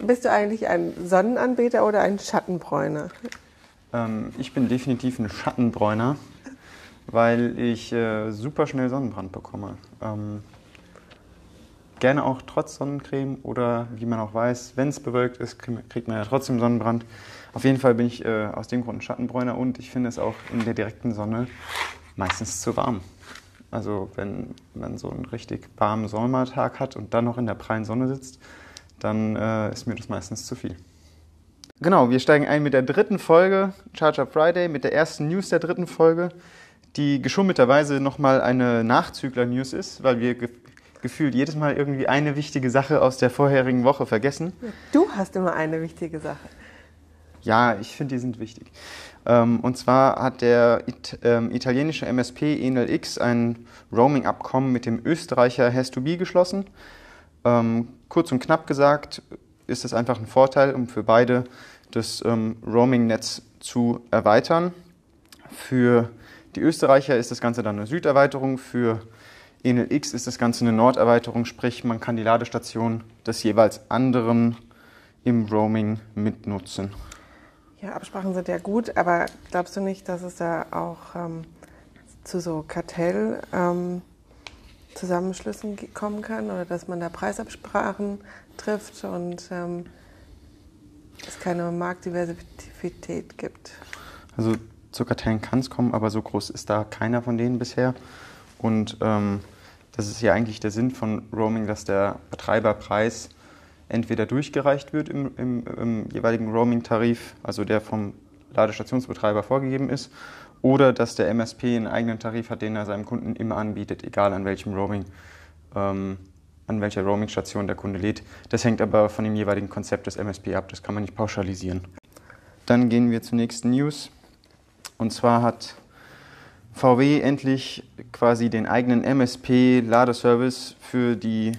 Bist du eigentlich ein Sonnenanbeter oder ein Schattenbräuner? Ähm, ich bin definitiv ein Schattenbräuner, weil ich äh, super schnell Sonnenbrand bekomme. Ähm, gerne auch trotz Sonnencreme oder wie man auch weiß, wenn es bewölkt ist, kriegt man ja trotzdem Sonnenbrand. Auf jeden Fall bin ich äh, aus dem Grund ein Schattenbräuner und ich finde es auch in der direkten Sonne meistens zu warm. Also wenn man so einen richtig warmen Sommertag hat und dann noch in der prallen Sonne sitzt, dann äh, ist mir das meistens zu viel. Genau, wir steigen ein mit der dritten Folge Charger Friday, mit der ersten News der dritten Folge, die geschummelterweise nochmal eine Nachzügler-News ist, weil wir ge gefühlt jedes Mal irgendwie eine wichtige Sache aus der vorherigen Woche vergessen. Du hast immer eine wichtige Sache. Ja, ich finde, die sind wichtig. Ähm, und zwar hat der It ähm, italienische MSP Enel X ein Roaming-Abkommen mit dem Österreicher Has2Be geschlossen. Ähm, kurz und knapp gesagt ist es einfach ein Vorteil, um für beide das ähm, Roaming-Netz zu erweitern. Für die Österreicher ist das Ganze dann eine Süderweiterung, für Enel X ist das Ganze eine Norderweiterung, sprich man kann die Ladestation des jeweils anderen im Roaming mitnutzen. Ja, Absprachen sind ja gut, aber glaubst du nicht, dass es da auch ähm, zu so Kartell... Ähm Zusammenschlüssen kommen kann oder dass man da Preisabsprachen trifft und ähm, es keine Marktdiversität gibt. Also zu Kartellen kann es kommen, aber so groß ist da keiner von denen bisher. Und ähm, das ist ja eigentlich der Sinn von Roaming, dass der Betreiberpreis entweder durchgereicht wird im, im, im jeweiligen Roaming-Tarif, also der vom Ladestationsbetreiber vorgegeben ist, oder dass der MSP einen eigenen Tarif hat, den er seinem Kunden immer anbietet, egal an welchem Roaming, ähm, an welcher Roaming-Station der Kunde lädt. Das hängt aber von dem jeweiligen Konzept des MSP ab, das kann man nicht pauschalisieren. Dann gehen wir zur nächsten News. Und zwar hat VW endlich quasi den eigenen MSP-Ladeservice für die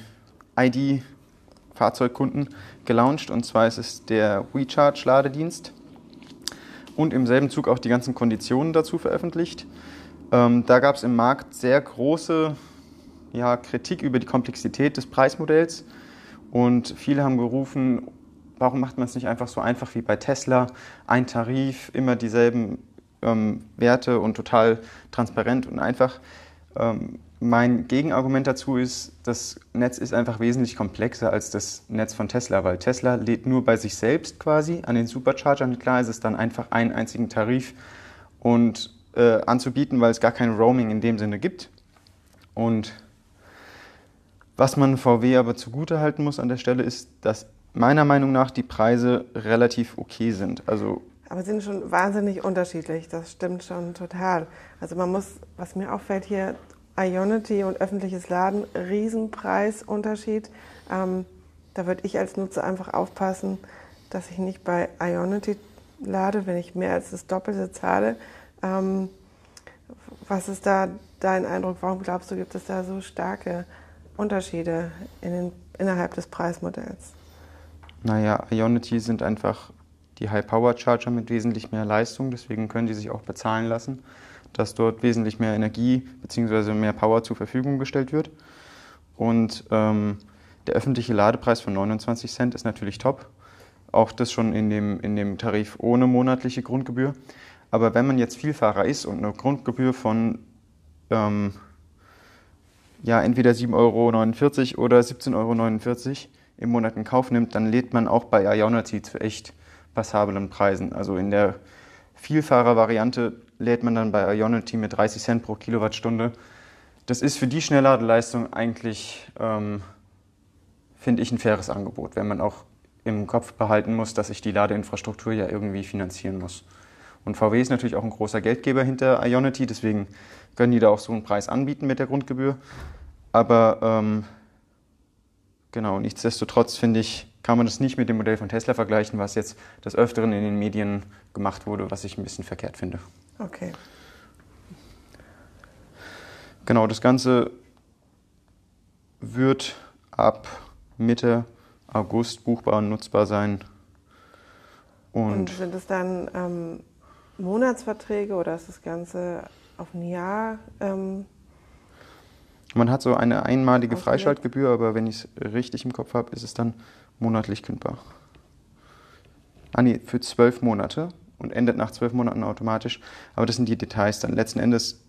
ID-Fahrzeugkunden gelauncht. Und zwar ist es der WeCharge-Ladedienst und im selben Zug auch die ganzen Konditionen dazu veröffentlicht. Ähm, da gab es im Markt sehr große ja, Kritik über die Komplexität des Preismodells und viele haben gerufen, warum macht man es nicht einfach so einfach wie bei Tesla, ein Tarif, immer dieselben ähm, Werte und total transparent und einfach. Ähm, mein Gegenargument dazu ist, das Netz ist einfach wesentlich komplexer als das Netz von Tesla, weil Tesla lädt nur bei sich selbst quasi an den Superchargern. Klar ist es dann einfach einen einzigen Tarif und äh, anzubieten, weil es gar kein Roaming in dem Sinne gibt. Und was man VW aber zugutehalten muss an der Stelle ist, dass meiner Meinung nach die Preise relativ okay sind. Also aber sind schon wahnsinnig unterschiedlich, das stimmt schon total. Also man muss, was mir auffällt hier, Ionity und öffentliches Laden, Riesenpreisunterschied. Ähm, da würde ich als Nutzer einfach aufpassen, dass ich nicht bei Ionity lade, wenn ich mehr als das Doppelte zahle. Ähm, was ist da dein Eindruck? Warum glaubst du, gibt es da so starke Unterschiede in den, innerhalb des Preismodells? Naja, Ionity sind einfach die High-Power-Charger mit wesentlich mehr Leistung, deswegen können die sich auch bezahlen lassen dass dort wesentlich mehr Energie bzw. mehr Power zur Verfügung gestellt wird. Und ähm, der öffentliche Ladepreis von 29 Cent ist natürlich top. Auch das schon in dem, in dem Tarif ohne monatliche Grundgebühr. Aber wenn man jetzt Vielfahrer ist und eine Grundgebühr von ähm, ja, entweder 7,49 Euro oder 17,49 Euro im Monat in Kauf nimmt, dann lädt man auch bei Ionity zu echt passablen Preisen. Also in der Vielfahrer-Variante lädt man dann bei Ionity mit 30 Cent pro Kilowattstunde. Das ist für die Schnellladeleistung eigentlich, ähm, finde ich, ein faires Angebot, wenn man auch im Kopf behalten muss, dass ich die Ladeinfrastruktur ja irgendwie finanzieren muss. Und VW ist natürlich auch ein großer Geldgeber hinter Ionity, deswegen können die da auch so einen Preis anbieten mit der Grundgebühr. Aber ähm, genau, nichtsdestotrotz finde ich, kann man das nicht mit dem Modell von Tesla vergleichen, was jetzt des Öfteren in den Medien gemacht wurde, was ich ein bisschen verkehrt finde. Okay. Genau, das Ganze wird ab Mitte August buchbar und nutzbar sein. Und, und sind es dann ähm, Monatsverträge oder ist das Ganze auf ein Jahr? Ähm, Man hat so eine einmalige Freischaltgebühr, aber wenn ich es richtig im Kopf habe, ist es dann monatlich kündbar. Ah nee, für zwölf Monate und endet nach zwölf Monaten automatisch. Aber das sind die Details dann. Letzten Endes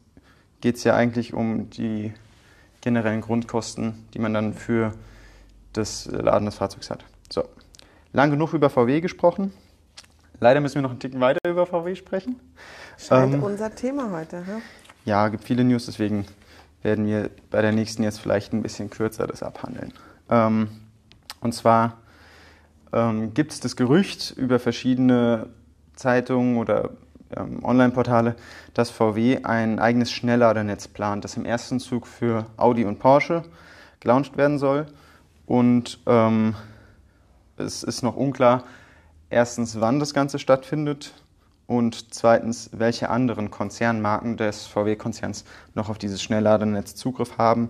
geht es ja eigentlich um die generellen Grundkosten, die man dann für das Laden des Fahrzeugs hat. So, lang genug über VW gesprochen. Leider müssen wir noch einen Ticken weiter über VW sprechen. Scheint ähm, unser Thema heute. Hm? Ja, gibt viele News, deswegen werden wir bei der nächsten jetzt vielleicht ein bisschen kürzer das abhandeln. Ähm, und zwar ähm, gibt es das Gerücht über verschiedene Zeitungen oder ähm, Online-Portale, dass VW ein eigenes Schnellladernetz plant, das im ersten Zug für Audi und Porsche gelauncht werden soll. Und ähm, es ist noch unklar, erstens, wann das Ganze stattfindet und zweitens, welche anderen Konzernmarken des VW-Konzerns noch auf dieses Schnellladernetz Zugriff haben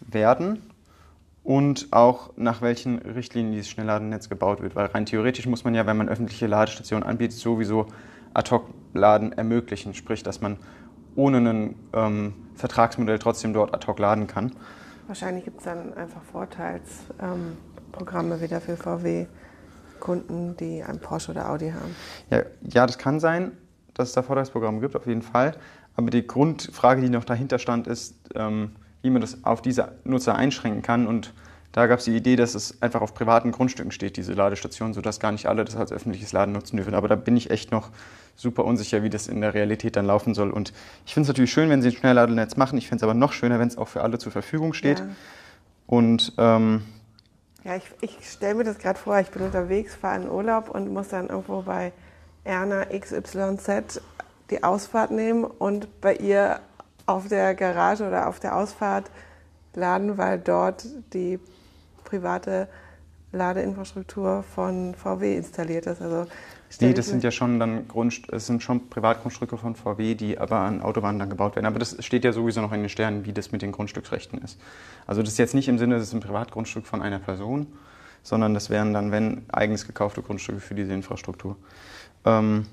werden und auch nach welchen Richtlinien dieses Schnellladennetz gebaut wird. Weil rein theoretisch muss man ja, wenn man öffentliche Ladestationen anbietet, sowieso Ad-Hoc-Laden ermöglichen, sprich, dass man ohne ein ähm, Vertragsmodell trotzdem dort ad hoc laden kann. Wahrscheinlich gibt es dann einfach Vorteilsprogramme ähm, wieder für VW-Kunden, die ein Porsche oder Audi haben. Ja, ja, das kann sein, dass es da Vorteilsprogramme gibt, auf jeden Fall. Aber die Grundfrage, die noch dahinter stand, ist, ähm, wie man das auf diese Nutzer einschränken kann. Und da gab es die Idee, dass es einfach auf privaten Grundstücken steht, diese Ladestation, sodass gar nicht alle das als öffentliches Laden nutzen dürfen. Aber da bin ich echt noch super unsicher, wie das in der Realität dann laufen soll. Und ich finde es natürlich schön, wenn sie ein Schnellladenetz machen. Ich finde es aber noch schöner, wenn es auch für alle zur Verfügung steht. Ja. Und ähm, ja, ich, ich stelle mir das gerade vor, ich bin unterwegs, fahre in Urlaub und muss dann irgendwo bei Erna XYZ die Ausfahrt nehmen und bei ihr auf der Garage oder auf der Ausfahrt laden, weil dort die private Ladeinfrastruktur von VW installiert ist. Also nee, das sind ja schon dann Grund, es sind schon Privatgrundstücke von VW, die aber an Autobahnen dann gebaut werden. Aber das steht ja sowieso noch in den Sternen, wie das mit den Grundstücksrechten ist. Also das ist jetzt nicht im Sinne, das ist ein Privatgrundstück von einer Person, sondern das wären dann, wenn, eigens gekaufte Grundstücke für diese Infrastruktur. Ähm,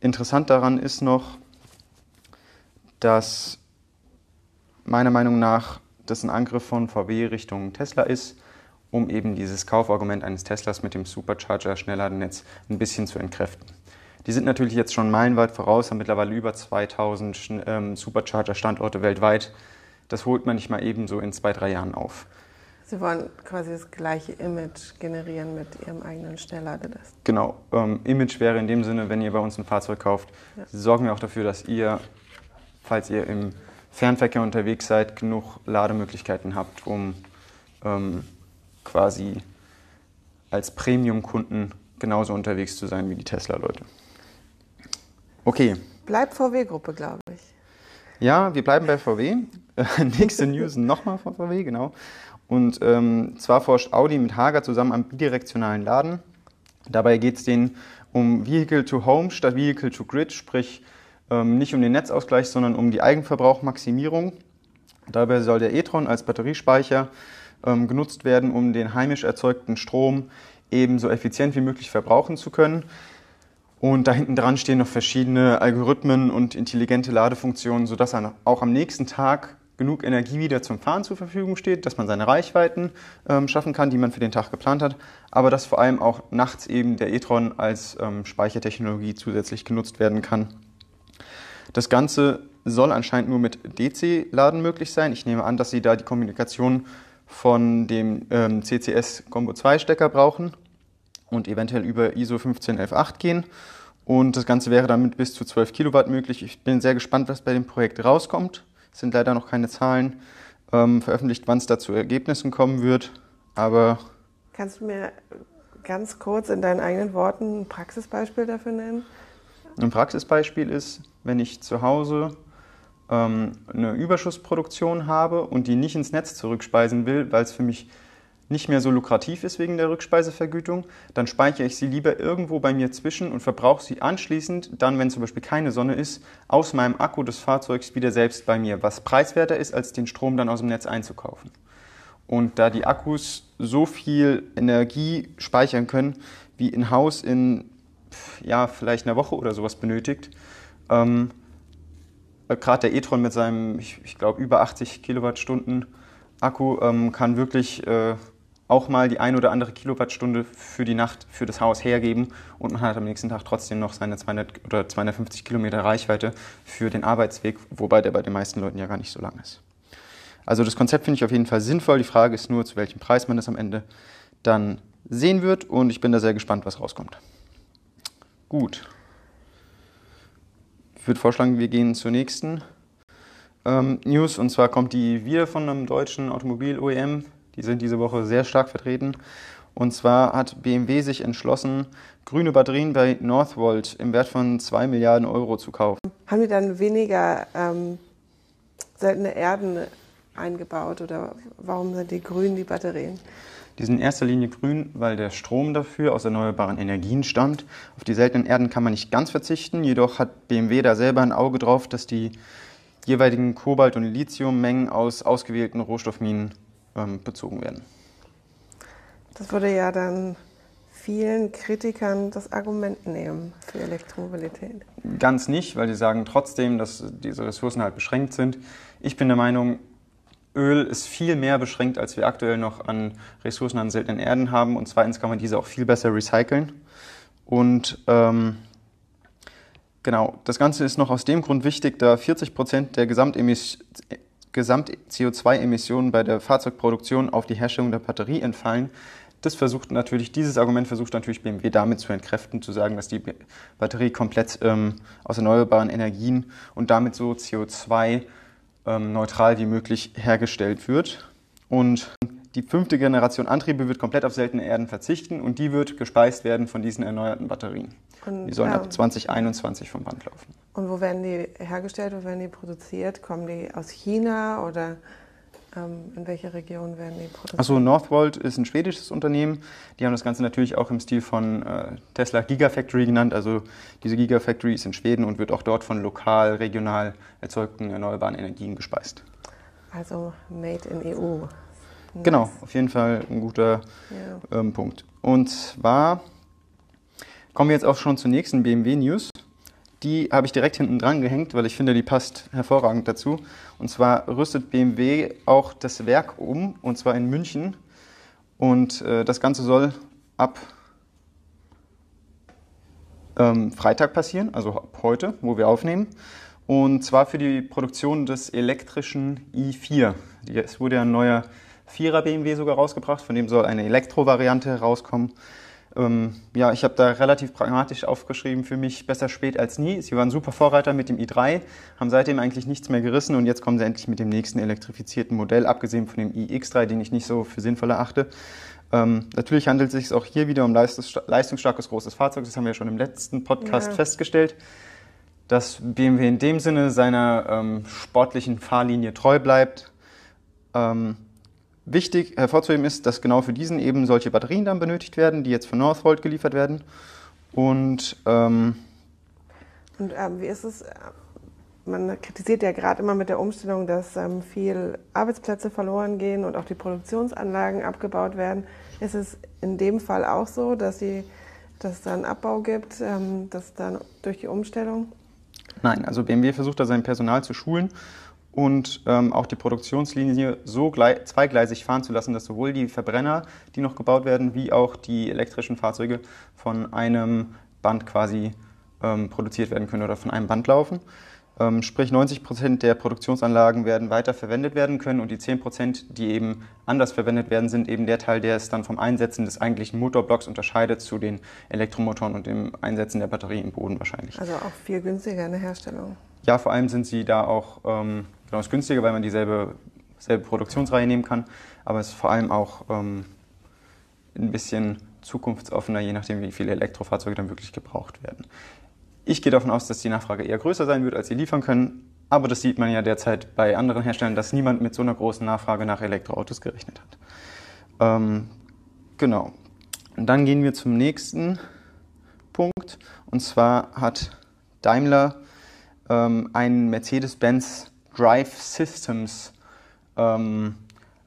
interessant daran ist noch, dass meiner Meinung nach das ein Angriff von VW Richtung Tesla ist um eben dieses Kaufargument eines Teslas mit dem Supercharger Schnellladennetz ein bisschen zu entkräften. Die sind natürlich jetzt schon meilenweit voraus, haben mittlerweile über 2000 ähm, Supercharger-Standorte weltweit. Das holt man nicht mal eben so in zwei, drei Jahren auf. Sie wollen quasi das gleiche Image generieren mit Ihrem eigenen Schnellladetest. Genau. Ähm, Image wäre in dem Sinne, wenn ihr bei uns ein Fahrzeug kauft, ja. sorgen wir auch dafür, dass ihr, falls ihr im Fernverkehr unterwegs seid, genug Lademöglichkeiten habt, um ähm, quasi als Premium-Kunden genauso unterwegs zu sein wie die Tesla-Leute. Okay. Bleibt VW-Gruppe, glaube ich. Ja, wir bleiben bei VW. Nächste News nochmal von VW, genau. Und ähm, zwar forscht Audi mit Hager zusammen am bidirektionalen Laden. Dabei geht es denen um Vehicle to Home statt Vehicle to Grid, sprich ähm, nicht um den Netzausgleich, sondern um die Eigenverbrauchmaximierung. Dabei soll der e-tron als Batteriespeicher ähm, genutzt werden, um den heimisch erzeugten Strom eben so effizient wie möglich verbrauchen zu können. Und da hinten dran stehen noch verschiedene Algorithmen und intelligente Ladefunktionen, sodass auch am nächsten Tag genug Energie wieder zum Fahren zur Verfügung steht, dass man seine Reichweiten ähm, schaffen kann, die man für den Tag geplant hat, aber dass vor allem auch nachts eben der e-tron als ähm, Speichertechnologie zusätzlich genutzt werden kann. Das Ganze soll anscheinend nur mit DC-Laden möglich sein. Ich nehme an, dass Sie da die Kommunikation von dem ähm, CCS Combo 2 Stecker brauchen und eventuell über ISO 15118 gehen. Und das Ganze wäre dann mit bis zu 12 Kilowatt möglich. Ich bin sehr gespannt, was bei dem Projekt rauskommt. Es sind leider noch keine Zahlen ähm, veröffentlicht, wann es da zu Ergebnissen kommen wird. Aber Kannst du mir ganz kurz in deinen eigenen Worten ein Praxisbeispiel dafür nennen? Ein Praxisbeispiel ist, wenn ich zu Hause ähm, eine Überschussproduktion habe und die nicht ins Netz zurückspeisen will, weil es für mich nicht mehr so lukrativ ist wegen der Rückspeisevergütung, dann speichere ich sie lieber irgendwo bei mir zwischen und verbrauche sie anschließend, dann, wenn zum Beispiel keine Sonne ist, aus meinem Akku des Fahrzeugs wieder selbst bei mir, was preiswerter ist, als den Strom dann aus dem Netz einzukaufen. Und da die Akkus so viel Energie speichern können, wie ein Haus in ja, vielleicht einer Woche oder sowas benötigt, ähm, äh, gerade der e-tron mit seinem, ich, ich glaube, über 80 Kilowattstunden Akku ähm, kann wirklich äh, auch mal die ein oder andere Kilowattstunde für die Nacht für das Haus hergeben und man hat am nächsten Tag trotzdem noch seine 200 oder 250 Kilometer Reichweite für den Arbeitsweg, wobei der bei den meisten Leuten ja gar nicht so lang ist. Also das Konzept finde ich auf jeden Fall sinnvoll. Die Frage ist nur, zu welchem Preis man das am Ende dann sehen wird und ich bin da sehr gespannt, was rauskommt. Gut. Ich würde vorschlagen, wir gehen zur nächsten ähm, News und zwar kommt die wieder von einem deutschen Automobil-OEM. Die sind diese Woche sehr stark vertreten. Und zwar hat BMW sich entschlossen, grüne Batterien bei Northvolt im Wert von 2 Milliarden Euro zu kaufen. Haben die dann weniger ähm, seltene Erden eingebaut oder warum sind die grün, die Batterien? Die sind in erster Linie grün, weil der Strom dafür aus erneuerbaren Energien stammt. Auf die seltenen Erden kann man nicht ganz verzichten, jedoch hat BMW da selber ein Auge drauf, dass die jeweiligen Kobalt- und Lithiummengen aus ausgewählten Rohstoffminen ähm, bezogen werden. Das würde ja dann vielen Kritikern das Argument nehmen für Elektromobilität. Ganz nicht, weil die sagen trotzdem, dass diese Ressourcen halt beschränkt sind. Ich bin der Meinung, Öl ist viel mehr beschränkt, als wir aktuell noch an Ressourcen an seltenen Erden haben. Und zweitens kann man diese auch viel besser recyceln. Und ähm, genau, das Ganze ist noch aus dem Grund wichtig, da 40 Prozent der Gesamt-CO2-Emissionen bei der Fahrzeugproduktion auf die Herstellung der Batterie entfallen. Das versucht natürlich, dieses Argument versucht natürlich BMW damit zu entkräften, zu sagen, dass die Batterie komplett ähm, aus erneuerbaren Energien und damit so CO2 ähm, neutral wie möglich hergestellt wird. Und die fünfte Generation Antriebe wird komplett auf seltene Erden verzichten und die wird gespeist werden von diesen erneuerten Batterien. Und, die sollen ja. ab 2021 vom Band laufen. Und wo werden die hergestellt, wo werden die produziert? Kommen die aus China oder ähm, in welcher Region werden die produziert? Also Northvolt ist ein schwedisches Unternehmen. Die haben das Ganze natürlich auch im Stil von äh, Tesla Gigafactory genannt. Also diese Gigafactory ist in Schweden und wird auch dort von lokal, regional erzeugten erneuerbaren Energien gespeist. Also made in EU. Nice. Genau, auf jeden Fall ein guter ja. ähm, Punkt. Und zwar kommen wir jetzt auch schon zur nächsten BMW News. Die habe ich direkt hinten dran gehängt, weil ich finde, die passt hervorragend dazu. Und zwar rüstet BMW auch das Werk um, und zwar in München. Und äh, das Ganze soll ab ähm, Freitag passieren, also ab heute, wo wir aufnehmen. Und zwar für die Produktion des elektrischen i4. Es wurde ja ein neuer 4er BMW sogar rausgebracht, von dem soll eine Elektro-Variante herauskommen. Ähm, ja, ich habe da relativ pragmatisch aufgeschrieben für mich, besser spät als nie. Sie waren super Vorreiter mit dem i3, haben seitdem eigentlich nichts mehr gerissen und jetzt kommen sie endlich mit dem nächsten elektrifizierten Modell, abgesehen von dem iX3, den ich nicht so für sinnvoll erachte. Ähm, natürlich handelt es sich auch hier wieder um leistungsstarkes großes Fahrzeug, das haben wir ja schon im letzten Podcast ja. festgestellt, dass BMW in dem Sinne seiner ähm, sportlichen Fahrlinie treu bleibt. Ähm, Wichtig hervorzuheben ist, dass genau für diesen eben solche Batterien dann benötigt werden, die jetzt von Northvolt geliefert werden. Und, ähm, und ähm, wie ist es? Man kritisiert ja gerade immer mit der Umstellung, dass ähm, viel Arbeitsplätze verloren gehen und auch die Produktionsanlagen abgebaut werden. Ist es in dem Fall auch so, dass es da einen Abbau gibt, ähm, dass dann durch die Umstellung? Nein, also BMW versucht da sein Personal zu schulen und ähm, auch die Produktionslinie so zweigleisig fahren zu lassen, dass sowohl die Verbrenner, die noch gebaut werden, wie auch die elektrischen Fahrzeuge von einem Band quasi ähm, produziert werden können oder von einem Band laufen. Ähm, sprich 90 Prozent der Produktionsanlagen werden weiter verwendet werden können und die 10 Prozent, die eben anders verwendet werden, sind eben der Teil, der es dann vom Einsetzen des eigentlichen Motorblocks unterscheidet zu den Elektromotoren und dem Einsetzen der Batterie im Boden wahrscheinlich. Also auch viel günstiger in der Herstellung. Ja, vor allem sind sie da auch ähm, Genau, ist günstiger, weil man dieselbe selbe Produktionsreihe nehmen kann, aber es ist vor allem auch ähm, ein bisschen zukunftsoffener, je nachdem, wie viele Elektrofahrzeuge dann wirklich gebraucht werden. Ich gehe davon aus, dass die Nachfrage eher größer sein wird, als sie liefern können, aber das sieht man ja derzeit bei anderen Herstellern, dass niemand mit so einer großen Nachfrage nach Elektroautos gerechnet hat. Ähm, genau. Und dann gehen wir zum nächsten Punkt. Und zwar hat Daimler ähm, einen Mercedes-Benz Drive Systems, ähm,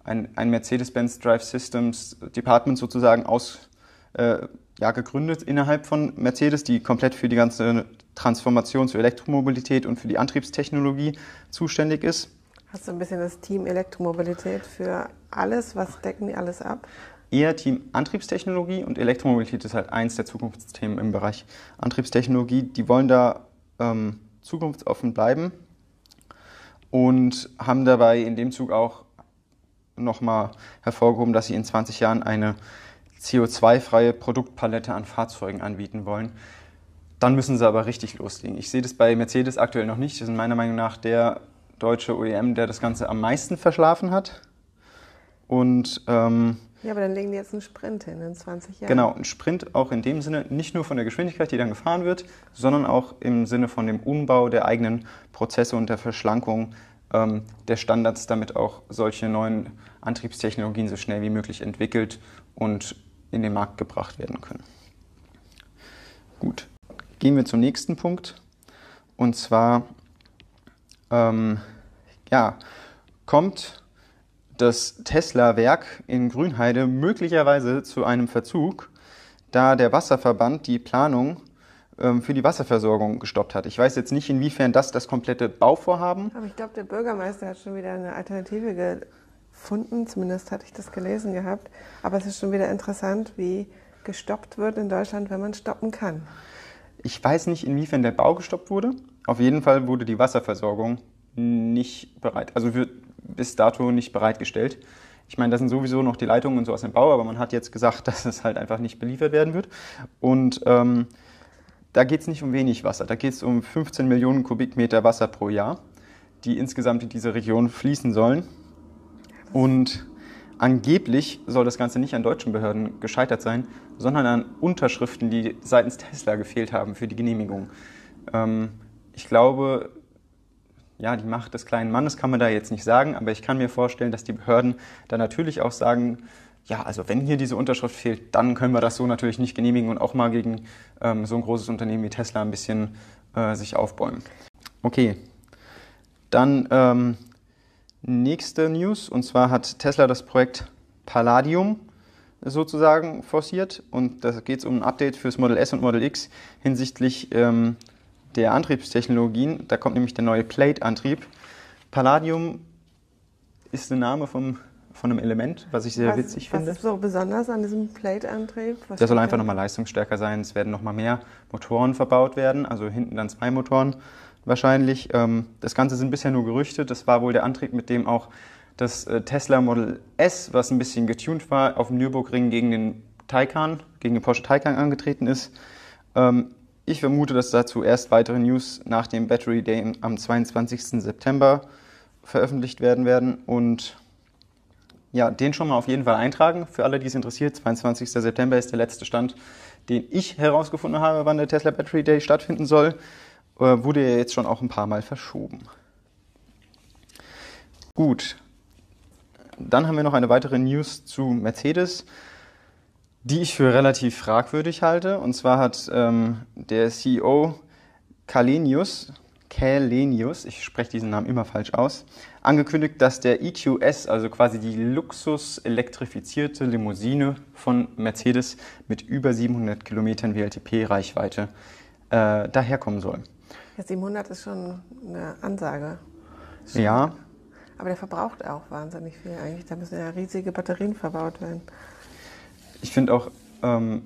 ein, ein Mercedes-Benz Drive Systems Department sozusagen aus, äh, ja, gegründet innerhalb von Mercedes, die komplett für die ganze Transformation zur Elektromobilität und für die Antriebstechnologie zuständig ist. Hast du ein bisschen das Team Elektromobilität für alles? Was decken die alles ab? eher Team Antriebstechnologie und Elektromobilität ist halt eins der Zukunftsthemen im Bereich Antriebstechnologie. Die wollen da ähm, zukunftsoffen bleiben und haben dabei in dem Zug auch nochmal hervorgehoben, dass sie in 20 Jahren eine CO2-freie Produktpalette an Fahrzeugen anbieten wollen. Dann müssen sie aber richtig loslegen. Ich sehe das bei Mercedes aktuell noch nicht. Das ist meiner Meinung nach der deutsche OEM, der das Ganze am meisten verschlafen hat. Und ähm, ja, aber dann legen die jetzt einen Sprint hin in 20 Jahren. Genau, ein Sprint auch in dem Sinne, nicht nur von der Geschwindigkeit, die dann gefahren wird, sondern auch im Sinne von dem Umbau der eigenen Prozesse und der Verschlankung ähm, der Standards, damit auch solche neuen Antriebstechnologien so schnell wie möglich entwickelt und in den Markt gebracht werden können. Gut, gehen wir zum nächsten Punkt. Und zwar ähm, ja, kommt das Tesla-Werk in Grünheide möglicherweise zu einem Verzug, da der Wasserverband die Planung ähm, für die Wasserversorgung gestoppt hat. Ich weiß jetzt nicht, inwiefern das das komplette Bauvorhaben. Aber ich glaube, der Bürgermeister hat schon wieder eine Alternative gefunden. Zumindest hatte ich das gelesen gehabt. Aber es ist schon wieder interessant, wie gestoppt wird in Deutschland, wenn man stoppen kann. Ich weiß nicht, inwiefern der Bau gestoppt wurde. Auf jeden Fall wurde die Wasserversorgung nicht bereit, also wird bis dato nicht bereitgestellt. Ich meine, da sind sowieso noch die Leitungen und so aus dem Bau, aber man hat jetzt gesagt, dass es halt einfach nicht beliefert werden wird. Und ähm, da geht es nicht um wenig Wasser, da geht es um 15 Millionen Kubikmeter Wasser pro Jahr, die insgesamt in diese Region fließen sollen. Und angeblich soll das Ganze nicht an deutschen Behörden gescheitert sein, sondern an Unterschriften, die seitens Tesla gefehlt haben für die Genehmigung. Ähm, ich glaube, ja, die Macht des kleinen Mannes kann man da jetzt nicht sagen, aber ich kann mir vorstellen, dass die Behörden da natürlich auch sagen, ja, also wenn hier diese Unterschrift fehlt, dann können wir das so natürlich nicht genehmigen und auch mal gegen ähm, so ein großes Unternehmen wie Tesla ein bisschen äh, sich aufbäumen. Okay, dann ähm, nächste News. Und zwar hat Tesla das Projekt Palladium sozusagen forciert. Und da geht es um ein Update fürs Model S und Model X hinsichtlich ähm, der Antriebstechnologien. Da kommt nämlich der neue Plate-Antrieb. Palladium ist der Name vom, von einem Element, was ich sehr was, witzig finde. Was ist so besonders an diesem Plate-Antrieb? Der soll einfach nochmal leistungsstärker sein. Es werden nochmal mehr Motoren verbaut werden, also hinten dann zwei Motoren wahrscheinlich. Ähm, das Ganze sind bisher nur Gerüchte. Das war wohl der Antrieb, mit dem auch das äh, Tesla Model S, was ein bisschen getuned war, auf dem Nürburgring gegen den Taycan, gegen den Porsche Taycan angetreten ist. Ähm, ich vermute, dass dazu erst weitere News nach dem Battery Day am 22. September veröffentlicht werden werden. Und ja, den schon mal auf jeden Fall eintragen für alle, die es interessiert. 22. September ist der letzte Stand, den ich herausgefunden habe, wann der Tesla Battery Day stattfinden soll. Äh, wurde ja jetzt schon auch ein paar Mal verschoben. Gut. Dann haben wir noch eine weitere News zu Mercedes die ich für relativ fragwürdig halte. Und zwar hat ähm, der CEO Kalenius, Kalenius, ich spreche diesen Namen immer falsch aus, angekündigt, dass der EQS, also quasi die Luxus-elektrifizierte Limousine von Mercedes mit über 700 Kilometern WLTP-Reichweite äh, daherkommen soll. Ja, 700 ist schon eine Ansage. Schon. Ja. Aber der verbraucht auch wahnsinnig viel eigentlich. Da müssen ja riesige Batterien verbaut werden. Ich finde auch, ähm,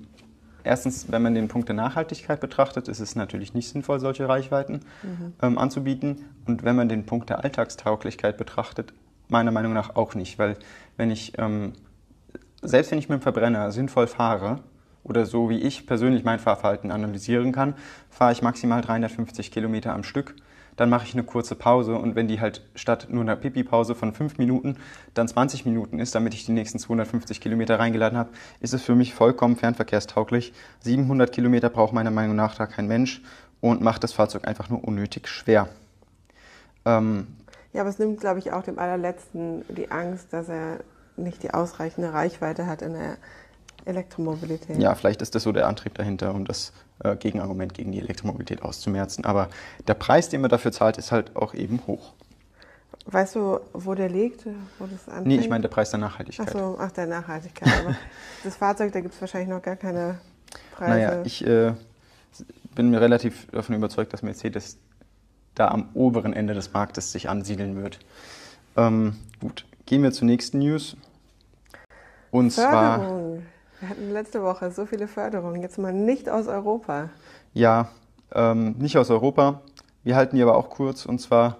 erstens, wenn man den Punkt der Nachhaltigkeit betrachtet, ist es natürlich nicht sinnvoll, solche Reichweiten mhm. ähm, anzubieten. Und wenn man den Punkt der Alltagstauglichkeit betrachtet, meiner Meinung nach auch nicht. Weil wenn ich, ähm, selbst wenn ich mit dem Verbrenner sinnvoll fahre, oder so wie ich persönlich mein Fahrverhalten analysieren kann, fahre ich maximal 350 Kilometer am Stück dann mache ich eine kurze Pause und wenn die halt statt nur einer Pipi-Pause von fünf Minuten dann 20 Minuten ist, damit ich die nächsten 250 Kilometer reingeladen habe, ist es für mich vollkommen fernverkehrstauglich. 700 Kilometer braucht meiner Meinung nach da kein Mensch und macht das Fahrzeug einfach nur unnötig schwer. Ähm, ja, aber es nimmt, glaube ich, auch dem allerletzten die Angst, dass er nicht die ausreichende Reichweite hat in der Elektromobilität. Ja, vielleicht ist das so der Antrieb dahinter, um das äh, Gegenargument gegen die Elektromobilität auszumerzen. Aber der Preis, den man dafür zahlt, ist halt auch eben hoch. Weißt du, wo der liegt? Wo das anfängt? Nee, ich meine der Preis der Nachhaltigkeit. Ach so, ach, der Nachhaltigkeit. Aber das Fahrzeug, da gibt es wahrscheinlich noch gar keine Preise. Naja, ich äh, bin mir relativ davon überzeugt, dass Mercedes da am oberen Ende des Marktes sich ansiedeln wird. Ähm, gut, gehen wir zur nächsten News. Und zwar, Förderung. Wir hatten letzte Woche so viele Förderungen, jetzt mal nicht aus Europa. ja, ähm, nicht aus Europa. Wir halten die aber auch kurz. Und zwar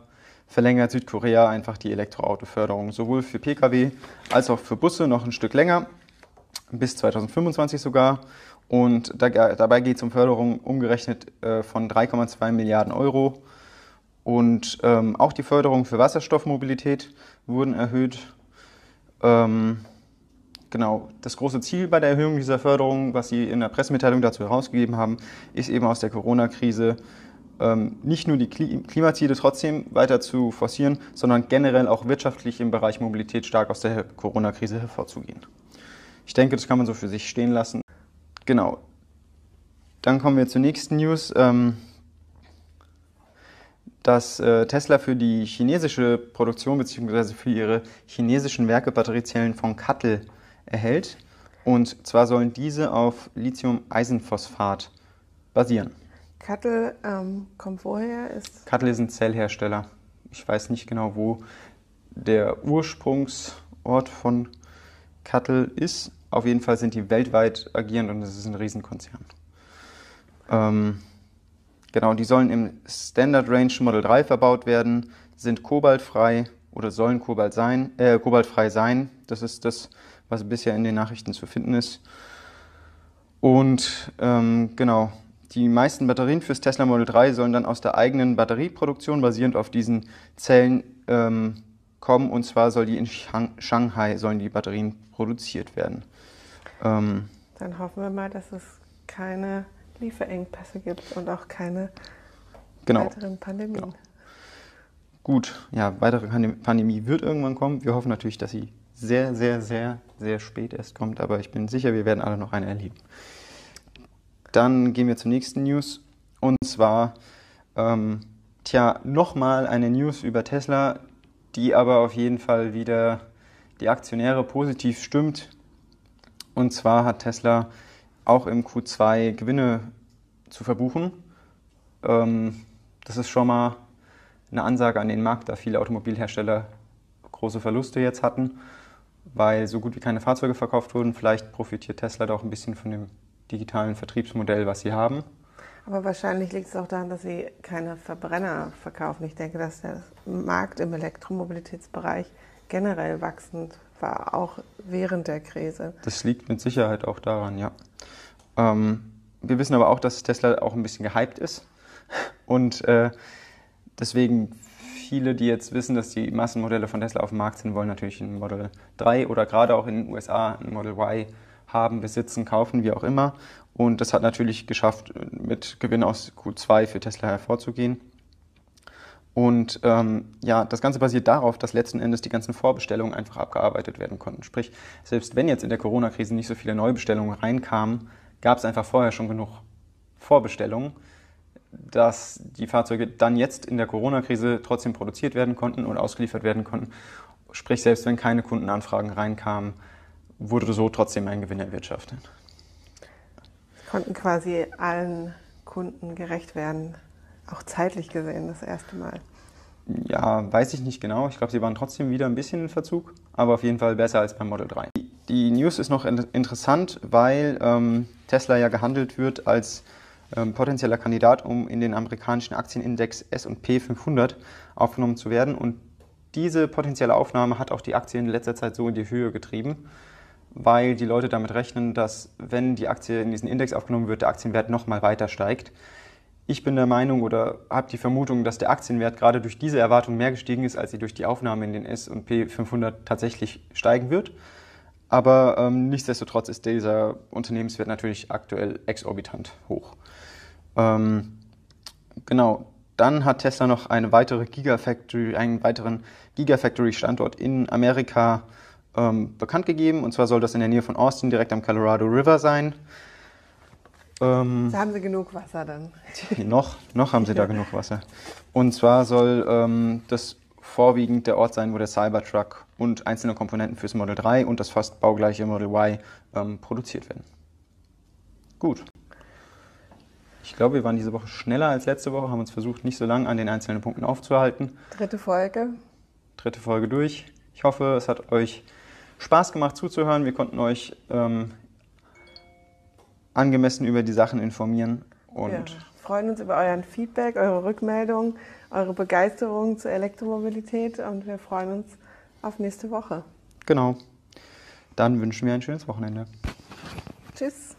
verlängert Südkorea einfach die Elektroautoförderung, sowohl für Pkw als auch für Busse noch ein Stück länger, bis 2025 sogar. Und da, dabei geht es um Förderung umgerechnet äh, von 3,2 Milliarden Euro. Und ähm, auch die Förderung für Wasserstoffmobilität wurden erhöht. Ähm, genau, das große Ziel bei der Erhöhung dieser Förderung, was Sie in der Pressemitteilung dazu herausgegeben haben, ist eben aus der Corona-Krise ähm, nicht nur die Kli Klimaziele trotzdem weiter zu forcieren, sondern generell auch wirtschaftlich im Bereich Mobilität stark aus der Corona-Krise hervorzugehen. Ich denke, das kann man so für sich stehen lassen. Genau. Dann kommen wir zur nächsten News. Ähm, dass äh, Tesla für die chinesische Produktion bzw. für ihre chinesischen Werke Batteriezellen von Kattel erhält. Und zwar sollen diese auf Lithium-Eisenphosphat basieren. Kattel ähm, kommt woher? Ist Kattel ist ein Zellhersteller. Ich weiß nicht genau, wo der Ursprungsort von Kattel ist. Auf jeden Fall sind die weltweit agierend und es ist ein Riesenkonzern. Ähm, genau, die sollen im Standard Range Model 3 verbaut werden, sind kobaltfrei oder sollen Kobalt sein, äh, kobaltfrei sein. Das ist das, was bisher in den Nachrichten zu finden ist. Und ähm, genau, die meisten Batterien fürs Tesla Model 3 sollen dann aus der eigenen Batterieproduktion basierend auf diesen Zellen ähm, kommen. Und zwar soll die in Shang Shanghai sollen die Batterien produziert werden. Ähm, Dann hoffen wir mal, dass es keine Lieferengpässe gibt und auch keine genau. weiteren Pandemien. Genau. Gut, ja, weitere Pandemie wird irgendwann kommen. Wir hoffen natürlich, dass sie sehr, sehr, sehr, sehr spät erst kommt, aber ich bin sicher, wir werden alle noch eine erleben. Dann gehen wir zur nächsten News und zwar, ähm, tja, nochmal eine News über Tesla, die aber auf jeden Fall wieder die Aktionäre positiv stimmt. Und zwar hat Tesla auch im Q2 Gewinne zu verbuchen. Ähm, das ist schon mal eine Ansage an den Markt, da viele Automobilhersteller große Verluste jetzt hatten, weil so gut wie keine Fahrzeuge verkauft wurden. Vielleicht profitiert Tesla da auch ein bisschen von dem digitalen Vertriebsmodell, was sie haben. Aber wahrscheinlich liegt es auch daran, dass sie keine Verbrenner verkaufen. Ich denke, dass der Markt im Elektromobilitätsbereich generell wachsend war, auch während der Krise. Das liegt mit Sicherheit auch daran, ja. Ähm, wir wissen aber auch, dass Tesla auch ein bisschen gehypt ist. Und äh, deswegen viele, die jetzt wissen, dass die Massenmodelle von Tesla auf dem Markt sind, wollen natürlich ein Model 3 oder gerade auch in den USA ein Model Y haben, besitzen, kaufen, wie auch immer. Und das hat natürlich geschafft, mit Gewinn aus Q2 für Tesla hervorzugehen. Und ähm, ja, das Ganze basiert darauf, dass letzten Endes die ganzen Vorbestellungen einfach abgearbeitet werden konnten. Sprich, selbst wenn jetzt in der Corona-Krise nicht so viele Neubestellungen reinkamen, gab es einfach vorher schon genug Vorbestellungen, dass die Fahrzeuge dann jetzt in der Corona-Krise trotzdem produziert werden konnten und ausgeliefert werden konnten. Sprich, selbst wenn keine Kundenanfragen reinkamen, wurde so trotzdem ein Gewinn erwirtschaftet. Konnten quasi allen Kunden gerecht werden, auch zeitlich gesehen das erste Mal. Ja, weiß ich nicht genau. Ich glaube, sie waren trotzdem wieder ein bisschen in Verzug, aber auf jeden Fall besser als beim Model 3. Die News ist noch interessant, weil ähm, Tesla ja gehandelt wird als ähm, potenzieller Kandidat, um in den amerikanischen Aktienindex S&P 500 aufgenommen zu werden. Und diese potenzielle Aufnahme hat auch die Aktie in letzter Zeit so in die Höhe getrieben, weil die Leute damit rechnen, dass wenn die Aktie in diesen Index aufgenommen wird, der Aktienwert nochmal weiter steigt. Ich bin der Meinung oder habe die Vermutung, dass der Aktienwert gerade durch diese Erwartung mehr gestiegen ist, als sie durch die Aufnahme in den S&P 500 tatsächlich steigen wird. Aber ähm, nichtsdestotrotz ist dieser Unternehmenswert natürlich aktuell exorbitant hoch. Ähm, genau. Dann hat Tesla noch eine weitere Gigafactory, einen weiteren Gigafactory-Standort in Amerika ähm, bekannt gegeben. Und zwar soll das in der Nähe von Austin, direkt am Colorado River sein. Ähm, da haben sie genug Wasser dann. noch, noch haben sie da genug Wasser. Und zwar soll ähm, das vorwiegend der Ort sein, wo der Cybertruck und einzelne Komponenten fürs Model 3 und das fast baugleiche Model Y ähm, produziert werden. Gut. Ich glaube, wir waren diese Woche schneller als letzte Woche, haben uns versucht, nicht so lange an den einzelnen Punkten aufzuhalten. Dritte Folge. Dritte Folge durch. Ich hoffe, es hat euch Spaß gemacht zuzuhören. Wir konnten euch ähm, angemessen über die Sachen informieren. Und wir freuen uns über euren Feedback, eure Rückmeldung, eure Begeisterung zur Elektromobilität und wir freuen uns auf nächste Woche. Genau. Dann wünschen wir ein schönes Wochenende. Tschüss.